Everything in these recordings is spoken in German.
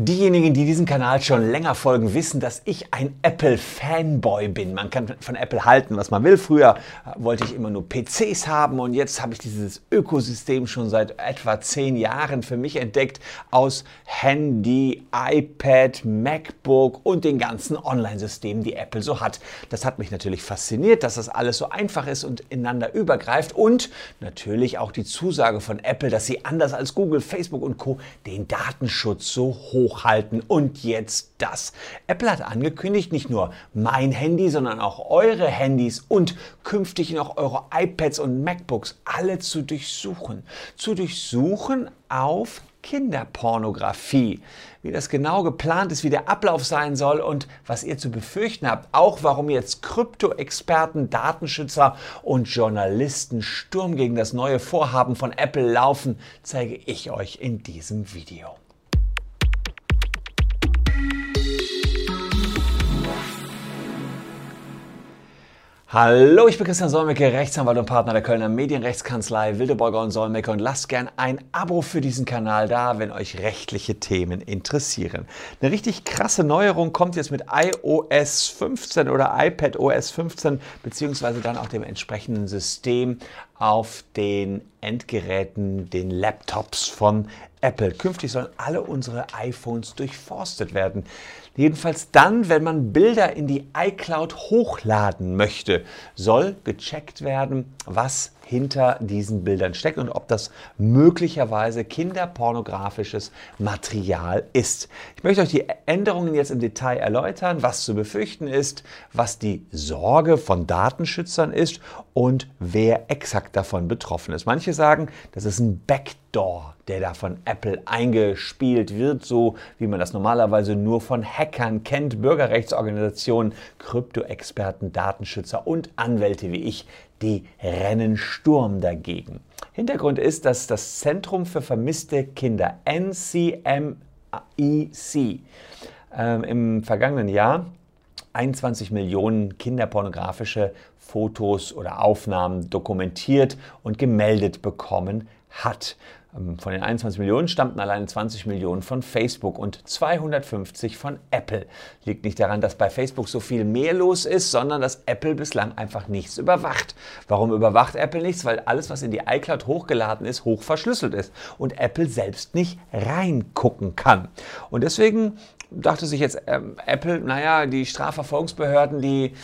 Diejenigen, die diesem Kanal schon länger folgen, wissen, dass ich ein Apple-Fanboy bin. Man kann von Apple halten, was man will. Früher wollte ich immer nur PCs haben und jetzt habe ich dieses Ökosystem schon seit etwa zehn Jahren für mich entdeckt aus Handy, iPad, MacBook und den ganzen Online-Systemen, die Apple so hat. Das hat mich natürlich fasziniert, dass das alles so einfach ist und ineinander übergreift und natürlich auch die Zusage von Apple, dass sie anders als Google, Facebook und Co. den Datenschutz so hoch hochhalten. Und jetzt das. Apple hat angekündigt, nicht nur mein Handy, sondern auch eure Handys und künftig noch eure iPads und MacBooks alle zu durchsuchen. Zu durchsuchen auf Kinderpornografie. Wie das genau geplant ist, wie der Ablauf sein soll und was ihr zu befürchten habt, auch warum jetzt Krypto-Experten, Datenschützer und Journalisten Sturm gegen das neue Vorhaben von Apple laufen, zeige ich euch in diesem Video. Hallo, ich bin Christian Solmecke, Rechtsanwalt und Partner der Kölner Medienrechtskanzlei Wildeborger und Solmecke und lasst gern ein Abo für diesen Kanal da, wenn euch rechtliche Themen interessieren. Eine richtig krasse Neuerung kommt jetzt mit iOS 15 oder iPadOS 15 beziehungsweise dann auch dem entsprechenden System auf den Endgeräten, den Laptops von Apple. Künftig sollen alle unsere iPhones durchforstet werden. Jedenfalls dann, wenn man Bilder in die iCloud hochladen möchte, soll gecheckt werden, was hinter diesen Bildern steckt und ob das möglicherweise kinderpornografisches Material ist. Ich möchte euch die Änderungen jetzt im Detail erläutern, was zu befürchten ist, was die Sorge von Datenschützern ist und wer exakt davon betroffen ist. Manche sagen, das ist ein Backdoor, der da von Apple eingespielt wird, so wie man das normalerweise nur von Hackern kennt, Bürgerrechtsorganisationen, Kryptoexperten, Datenschützer und Anwälte wie ich, die rennen Sturm dagegen. Hintergrund ist, dass das Zentrum für vermisste Kinder, NCMEC, äh, im vergangenen Jahr 21 Millionen kinderpornografische Fotos oder Aufnahmen dokumentiert und gemeldet bekommen hat. Ähm, von den 21 Millionen stammten allein 20 Millionen von Facebook und 250 von Apple. Liegt nicht daran, dass bei Facebook so viel mehr los ist, sondern dass Apple bislang einfach nichts überwacht. Warum überwacht Apple nichts? Weil alles, was in die iCloud hochgeladen ist, hoch verschlüsselt ist und Apple selbst nicht reingucken kann. Und deswegen dachte sich jetzt ähm, Apple, naja, die Strafverfolgungsbehörden, die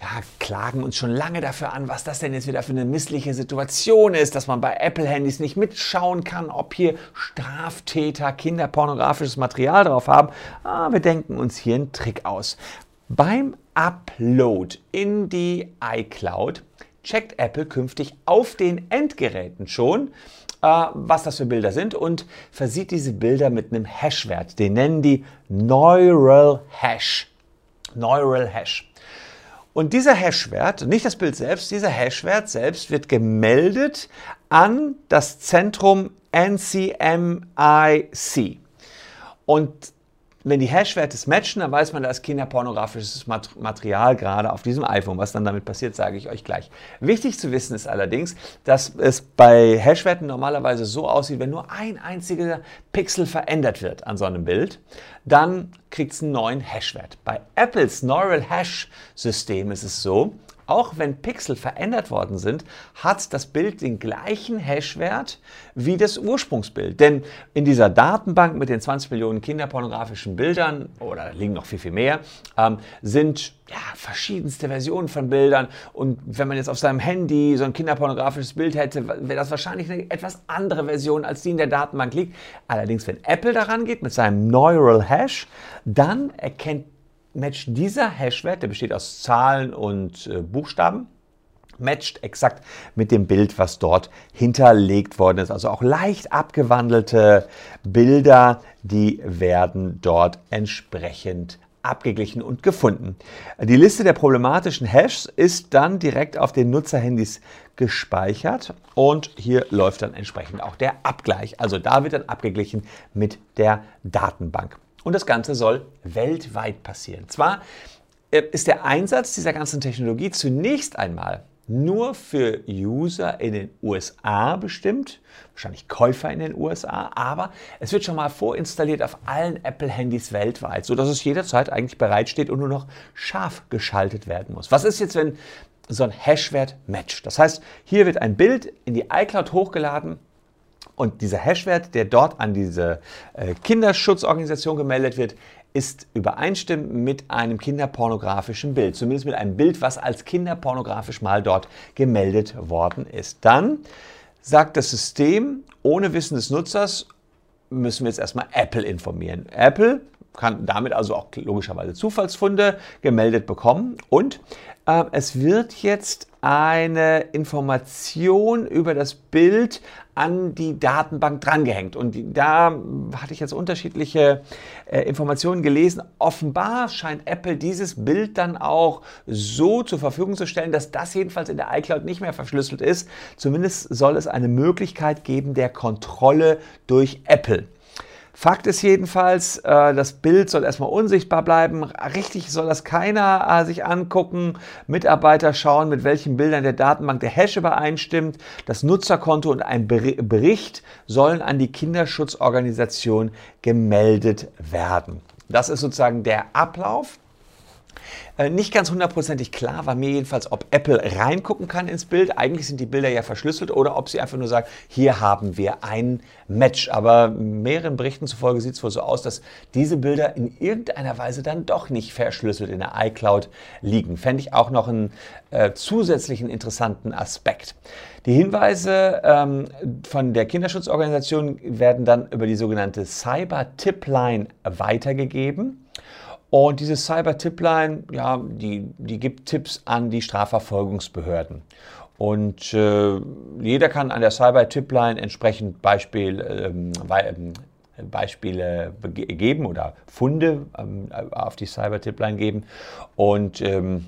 ja, klagen uns schon lange dafür an, was das denn jetzt wieder für eine missliche Situation ist, dass man bei Apple-Handys nicht mitschauen kann, ob hier Straftäter kinderpornografisches Material drauf haben. Ah, wir denken uns hier einen Trick aus. Beim Upload in die iCloud checkt Apple künftig auf den Endgeräten schon, äh, was das für Bilder sind und versieht diese Bilder mit einem Hashwert. Den nennen die Neural Hash. Neural Hash. Und dieser Hashwert, nicht das Bild selbst, dieser Hashwert selbst wird gemeldet an das Zentrum NCMIC. Und wenn die Hashwerte matchen, dann weiß man, da ist kinderpornografisches Material gerade auf diesem iPhone. Was dann damit passiert, sage ich euch gleich. Wichtig zu wissen ist allerdings, dass es bei Hashwerten normalerweise so aussieht, wenn nur ein einziger Pixel verändert wird an so einem Bild, dann kriegt es einen neuen Hashwert. Bei Apples Neural Hash System ist es so, auch wenn Pixel verändert worden sind, hat das Bild den gleichen Hashwert wie das Ursprungsbild. Denn in dieser Datenbank mit den 20 Millionen kinderpornografischen Bildern, oder liegen noch viel, viel mehr, ähm, sind ja, verschiedenste Versionen von Bildern. Und wenn man jetzt auf seinem Handy so ein kinderpornografisches Bild hätte, wäre das wahrscheinlich eine etwas andere Version, als die in der Datenbank liegt. Allerdings, wenn Apple daran geht mit seinem Neural Hash, dann erkennt matcht dieser Hashwert, der besteht aus Zahlen und äh, Buchstaben, matcht exakt mit dem Bild, was dort hinterlegt worden ist. Also auch leicht abgewandelte Bilder, die werden dort entsprechend abgeglichen und gefunden. Die Liste der problematischen Hashs ist dann direkt auf den Nutzerhandys gespeichert und hier läuft dann entsprechend auch der Abgleich. Also da wird dann abgeglichen mit der Datenbank. Und das Ganze soll weltweit passieren. Zwar äh, ist der Einsatz dieser ganzen Technologie zunächst einmal nur für User in den USA bestimmt, wahrscheinlich Käufer in den USA, aber es wird schon mal vorinstalliert auf allen Apple-Handys weltweit, sodass es jederzeit eigentlich bereitsteht und nur noch scharf geschaltet werden muss. Was ist jetzt, wenn so ein Hashwert matcht? Das heißt, hier wird ein Bild in die iCloud hochgeladen und dieser Hashwert, der dort an diese äh, Kinderschutzorganisation gemeldet wird, ist übereinstimmend mit einem kinderpornografischen Bild, zumindest mit einem Bild, was als kinderpornografisch mal dort gemeldet worden ist. Dann sagt das System, ohne Wissen des Nutzers, müssen wir jetzt erstmal Apple informieren. Apple kann damit also auch logischerweise Zufallsfunde gemeldet bekommen und äh, es wird jetzt eine Information über das Bild an die Datenbank drangehängt. Und da hatte ich jetzt unterschiedliche äh, Informationen gelesen. Offenbar scheint Apple dieses Bild dann auch so zur Verfügung zu stellen, dass das jedenfalls in der iCloud nicht mehr verschlüsselt ist. Zumindest soll es eine Möglichkeit geben der Kontrolle durch Apple. Fakt ist jedenfalls, äh, das Bild soll erstmal unsichtbar bleiben. Richtig soll das keiner äh, sich angucken. Mitarbeiter schauen, mit welchen Bildern der Datenbank der Hash übereinstimmt. Das Nutzerkonto und ein Bericht sollen an die Kinderschutzorganisation gemeldet werden. Das ist sozusagen der Ablauf. Äh, nicht ganz hundertprozentig klar war mir jedenfalls, ob Apple reingucken kann ins Bild. Eigentlich sind die Bilder ja verschlüsselt oder ob sie einfach nur sagen, hier haben wir ein Match. Aber mehreren Berichten zufolge sieht es wohl so aus, dass diese Bilder in irgendeiner Weise dann doch nicht verschlüsselt in der iCloud liegen. Fände ich auch noch einen äh, zusätzlichen interessanten Aspekt. Die Hinweise ähm, von der Kinderschutzorganisation werden dann über die sogenannte Cyber-Tipline weitergegeben. Und diese Cyber-Tipline, ja, die, die gibt Tipps an die Strafverfolgungsbehörden. Und äh, jeder kann an der Cyber-Tipline entsprechend Beispiel, ähm, ähm Beispiele geben oder Funde ähm, auf die Cyber-Tipline geben. Und ähm,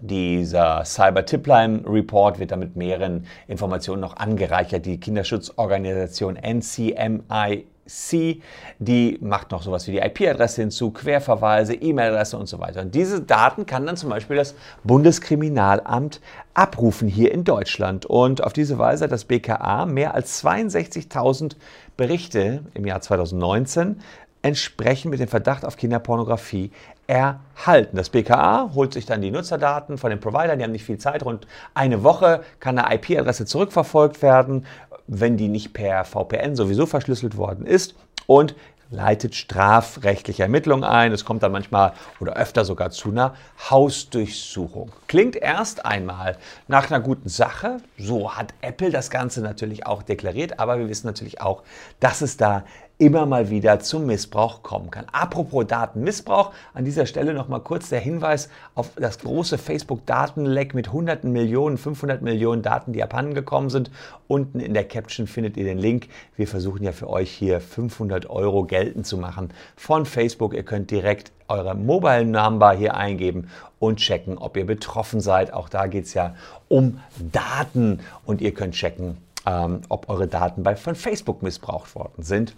dieser Cyber-Tipline-Report wird dann mit mehreren Informationen noch angereichert. Die Kinderschutzorganisation NCMI C, die macht noch sowas wie die IP-Adresse hinzu, Querverweise, E-Mail-Adresse und so weiter. Und diese Daten kann dann zum Beispiel das Bundeskriminalamt abrufen hier in Deutschland. Und auf diese Weise hat das BKA mehr als 62.000 Berichte im Jahr 2019 entsprechend mit dem Verdacht auf Kinderpornografie erhalten. Das BKA holt sich dann die Nutzerdaten von den Providern, die haben nicht viel Zeit, rund eine Woche kann eine IP-Adresse zurückverfolgt werden wenn die nicht per VPN sowieso verschlüsselt worden ist und leitet strafrechtliche Ermittlungen ein. Es kommt dann manchmal oder öfter sogar zu einer Hausdurchsuchung. Klingt erst einmal nach einer guten Sache. So hat Apple das Ganze natürlich auch deklariert, aber wir wissen natürlich auch, dass es da immer mal wieder zum Missbrauch kommen kann. Apropos Datenmissbrauch, an dieser Stelle noch mal kurz der Hinweis auf das große Facebook-Datenleck mit hunderten Millionen, 500 Millionen Daten, die abhanden gekommen sind. Unten in der Caption findet ihr den Link. Wir versuchen ja für euch hier 500 Euro geltend zu machen von Facebook. Ihr könnt direkt eure Mobile Number hier eingeben und checken, ob ihr betroffen seid. Auch da geht es ja um Daten und ihr könnt checken, ähm, ob eure Daten bei, von Facebook missbraucht worden sind.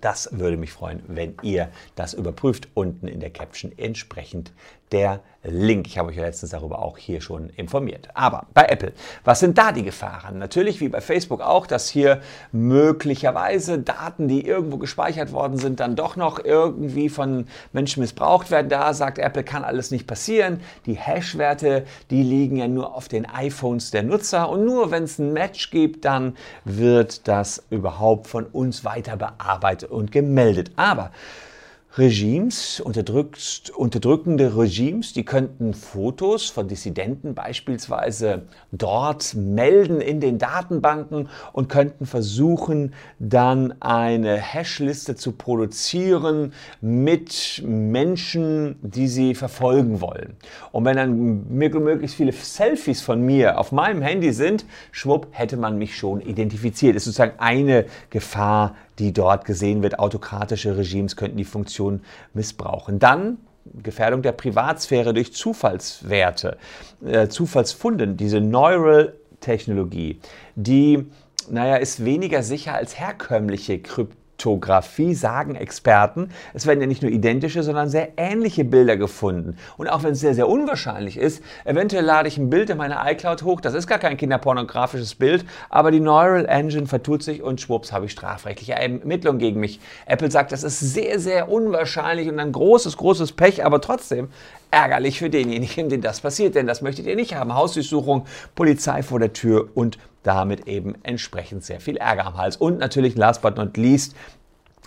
Das würde mich freuen, wenn ihr das überprüft. Unten in der Caption entsprechend der Link. Ich habe euch ja letztens darüber auch hier schon informiert. Aber bei Apple, was sind da die Gefahren? Natürlich wie bei Facebook auch, dass hier möglicherweise Daten, die irgendwo gespeichert worden sind, dann doch noch irgendwie von Menschen missbraucht werden. Da sagt Apple, kann alles nicht passieren. Die Hash-Werte, die liegen ja nur auf den iPhones der Nutzer und nur wenn es ein Match gibt, dann wird das überhaupt von uns weiter bearbeitet und gemeldet. Aber Regimes, unterdrückende Regimes, die könnten Fotos von Dissidenten beispielsweise dort melden in den Datenbanken und könnten versuchen, dann eine Hashliste zu produzieren mit Menschen, die sie verfolgen wollen. Und wenn dann möglichst viele Selfies von mir auf meinem Handy sind, schwupp, hätte man mich schon identifiziert. Das ist sozusagen eine Gefahr, die dort gesehen wird. Autokratische Regimes könnten die Funktion missbrauchen. Dann Gefährdung der Privatsphäre durch Zufallswerte, äh, Zufallsfunden, diese Neural-Technologie, die, naja, ist weniger sicher als herkömmliche Kryptologie. Kryptographie sagen Experten, es werden ja nicht nur identische, sondern sehr ähnliche Bilder gefunden. Und auch wenn es sehr, sehr unwahrscheinlich ist, eventuell lade ich ein Bild in meine iCloud hoch, das ist gar kein kinderpornografisches Bild, aber die Neural Engine vertut sich und schwupps habe ich strafrechtliche Ermittlungen gegen mich. Apple sagt, das ist sehr, sehr unwahrscheinlich und ein großes, großes Pech, aber trotzdem ärgerlich für denjenigen, den das passiert, denn das möchtet ihr nicht haben. Hausdurchsuchung, Polizei vor der Tür und damit eben entsprechend sehr viel Ärger am Hals. Und natürlich, last but not least,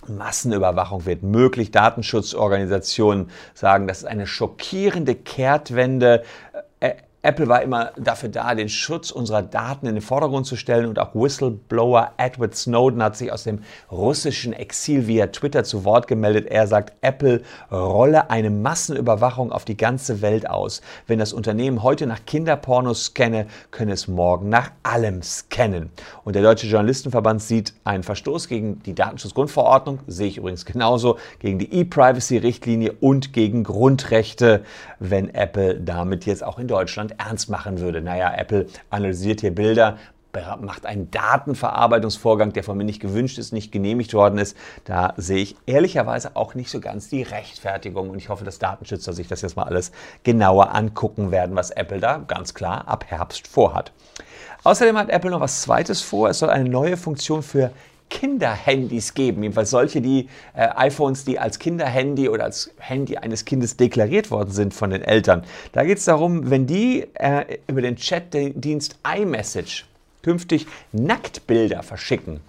Massenüberwachung wird möglich. Datenschutzorganisationen sagen, das ist eine schockierende Kehrtwende. Apple war immer dafür da, den Schutz unserer Daten in den Vordergrund zu stellen und auch Whistleblower Edward Snowden hat sich aus dem russischen Exil via Twitter zu Wort gemeldet. Er sagt, Apple rolle eine Massenüberwachung auf die ganze Welt aus. Wenn das Unternehmen heute nach Kinderpornos scanne, könne es morgen nach allem scannen. Und der Deutsche Journalistenverband sieht einen Verstoß gegen die Datenschutzgrundverordnung, sehe ich übrigens genauso, gegen die E-Privacy-Richtlinie und gegen Grundrechte, wenn Apple damit jetzt auch in Deutschland Deutschland ernst machen würde. Naja, Apple analysiert hier Bilder, macht einen Datenverarbeitungsvorgang, der von mir nicht gewünscht ist, nicht genehmigt worden ist. Da sehe ich ehrlicherweise auch nicht so ganz die Rechtfertigung und ich hoffe, dass Datenschützer sich das jetzt mal alles genauer angucken werden, was Apple da ganz klar ab Herbst vorhat. Außerdem hat Apple noch was Zweites vor. Es soll eine neue Funktion für Kinderhandys geben, jedenfalls solche, die äh, iPhones, die als Kinderhandy oder als Handy eines Kindes deklariert worden sind von den Eltern. Da geht es darum, wenn die äh, über den Chatdienst iMessage künftig Nacktbilder verschicken,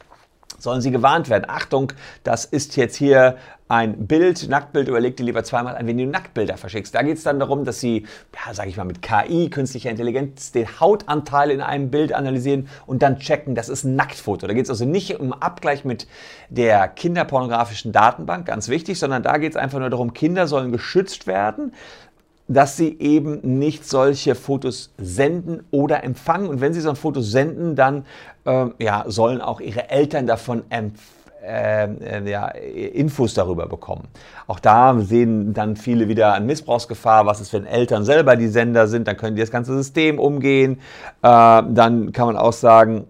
sollen sie gewarnt werden. Achtung, das ist jetzt hier ein Bild, Nacktbild, überleg dir lieber zweimal an, wenn du Nacktbilder verschickst. Da geht es dann darum, dass sie, ja, sage ich mal, mit KI, künstlicher Intelligenz, den Hautanteil in einem Bild analysieren und dann checken, das ist ein Nacktfoto. Da geht es also nicht um Abgleich mit der kinderpornografischen Datenbank, ganz wichtig, sondern da geht es einfach nur darum, Kinder sollen geschützt werden dass sie eben nicht solche Fotos senden oder empfangen. Und wenn sie so ein Foto senden, dann äh, ja, sollen auch ihre Eltern davon äh, ja, Infos darüber bekommen. Auch da sehen dann viele wieder an Missbrauchsgefahr, was ist, wenn Eltern selber die Sender sind, dann können die das ganze System umgehen. Äh, dann kann man auch sagen,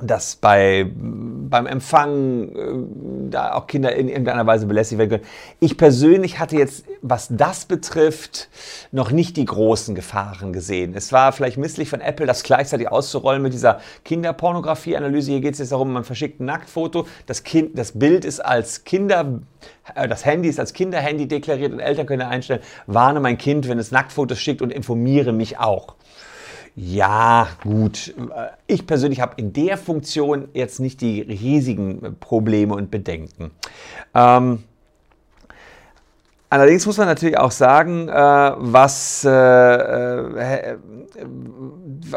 dass bei, beim Empfang äh, da auch Kinder in irgendeiner Weise belästigt werden können. Ich persönlich hatte jetzt, was das betrifft, noch nicht die großen Gefahren gesehen. Es war vielleicht misslich von Apple, das gleichzeitig auszurollen mit dieser Kinderpornografie-Analyse. Hier geht es jetzt darum, man verschickt ein Nacktfoto, das, kind, das Bild ist als Kinder, äh, das Handy ist als Kinderhandy deklariert und Eltern können einstellen, warne mein Kind, wenn es Nacktfotos schickt und informiere mich auch. Ja, gut. Ich persönlich habe in der Funktion jetzt nicht die riesigen Probleme und Bedenken. Ähm, allerdings muss man natürlich auch sagen, äh, was, äh, äh,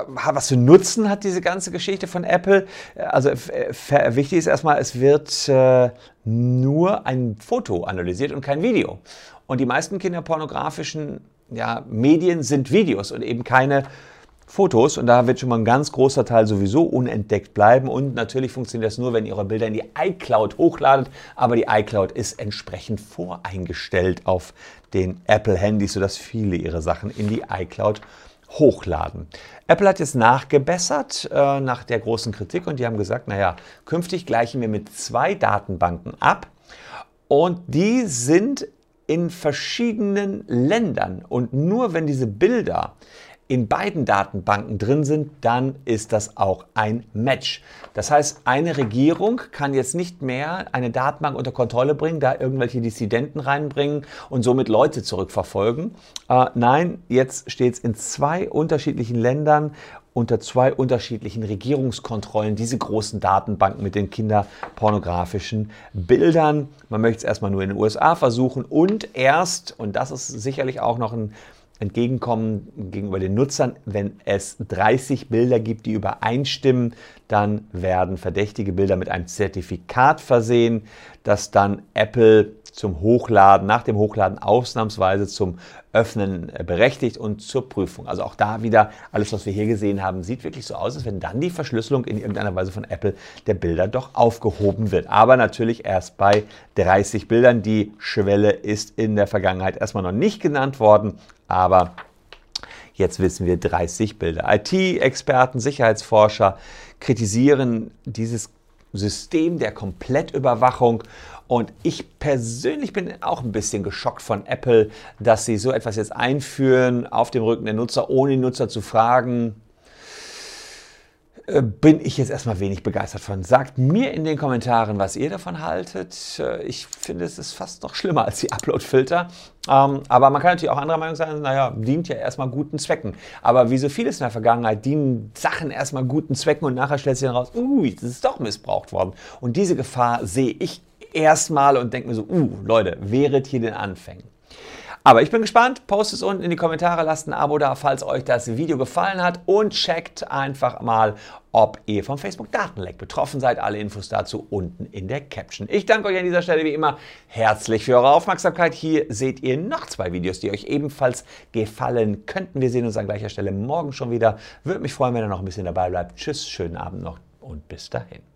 was für Nutzen hat diese ganze Geschichte von Apple. Also wichtig ist erstmal, es wird äh, nur ein Foto analysiert und kein Video. Und die meisten kinderpornografischen ja, Medien sind Videos und eben keine Fotos und da wird schon mal ein ganz großer Teil sowieso unentdeckt bleiben und natürlich funktioniert das nur, wenn ihr eure Bilder in die iCloud hochladet, aber die iCloud ist entsprechend voreingestellt auf den Apple-Handys, sodass viele ihre Sachen in die iCloud hochladen. Apple hat jetzt nachgebessert äh, nach der großen Kritik und die haben gesagt, naja, künftig gleichen wir mit zwei Datenbanken ab und die sind in verschiedenen Ländern und nur wenn diese Bilder in beiden Datenbanken drin sind, dann ist das auch ein Match. Das heißt, eine Regierung kann jetzt nicht mehr eine Datenbank unter Kontrolle bringen, da irgendwelche Dissidenten reinbringen und somit Leute zurückverfolgen. Äh, nein, jetzt steht es in zwei unterschiedlichen Ländern unter zwei unterschiedlichen Regierungskontrollen diese großen Datenbanken mit den kinderpornografischen Bildern. Man möchte es erstmal nur in den USA versuchen und erst, und das ist sicherlich auch noch ein entgegenkommen gegenüber den Nutzern. Wenn es 30 Bilder gibt, die übereinstimmen, dann werden verdächtige Bilder mit einem Zertifikat versehen, das dann Apple zum Hochladen, nach dem Hochladen ausnahmsweise zum Öffnen äh, berechtigt und zur Prüfung. Also auch da wieder alles, was wir hier gesehen haben, sieht wirklich so aus, als wenn dann die Verschlüsselung in irgendeiner Weise von Apple der Bilder doch aufgehoben wird. Aber natürlich erst bei 30 Bildern. Die Schwelle ist in der Vergangenheit erstmal noch nicht genannt worden, aber Jetzt wissen wir 30 Bilder. IT-Experten, Sicherheitsforscher kritisieren dieses System der Komplettüberwachung. Und ich persönlich bin auch ein bisschen geschockt von Apple, dass sie so etwas jetzt einführen auf dem Rücken der Nutzer, ohne den Nutzer zu fragen. Äh, bin ich jetzt erstmal wenig begeistert von. Sagt mir in den Kommentaren, was ihr davon haltet. Äh, ich finde, es ist fast noch schlimmer als die Upload-Filter. Ähm, aber man kann natürlich auch anderer Meinung sein, naja, dient ja erstmal guten Zwecken. Aber wie so vieles in der Vergangenheit dienen Sachen erstmal guten Zwecken und nachher stellt sich dann raus, ui, das ist doch missbraucht worden. Und diese Gefahr sehe ich erstmal und denke mir so, uh, Leute, wäret hier den Anfängen. Aber ich bin gespannt. Postet es unten in die Kommentare, lasst ein Abo da, falls euch das Video gefallen hat und checkt einfach mal, ob ihr vom Facebook-Datenleck betroffen seid. Alle Infos dazu unten in der Caption. Ich danke euch an dieser Stelle wie immer herzlich für eure Aufmerksamkeit. Hier seht ihr noch zwei Videos, die euch ebenfalls gefallen könnten. Wir sehen uns an gleicher Stelle morgen schon wieder. Würde mich freuen, wenn ihr noch ein bisschen dabei bleibt. Tschüss, schönen Abend noch und bis dahin.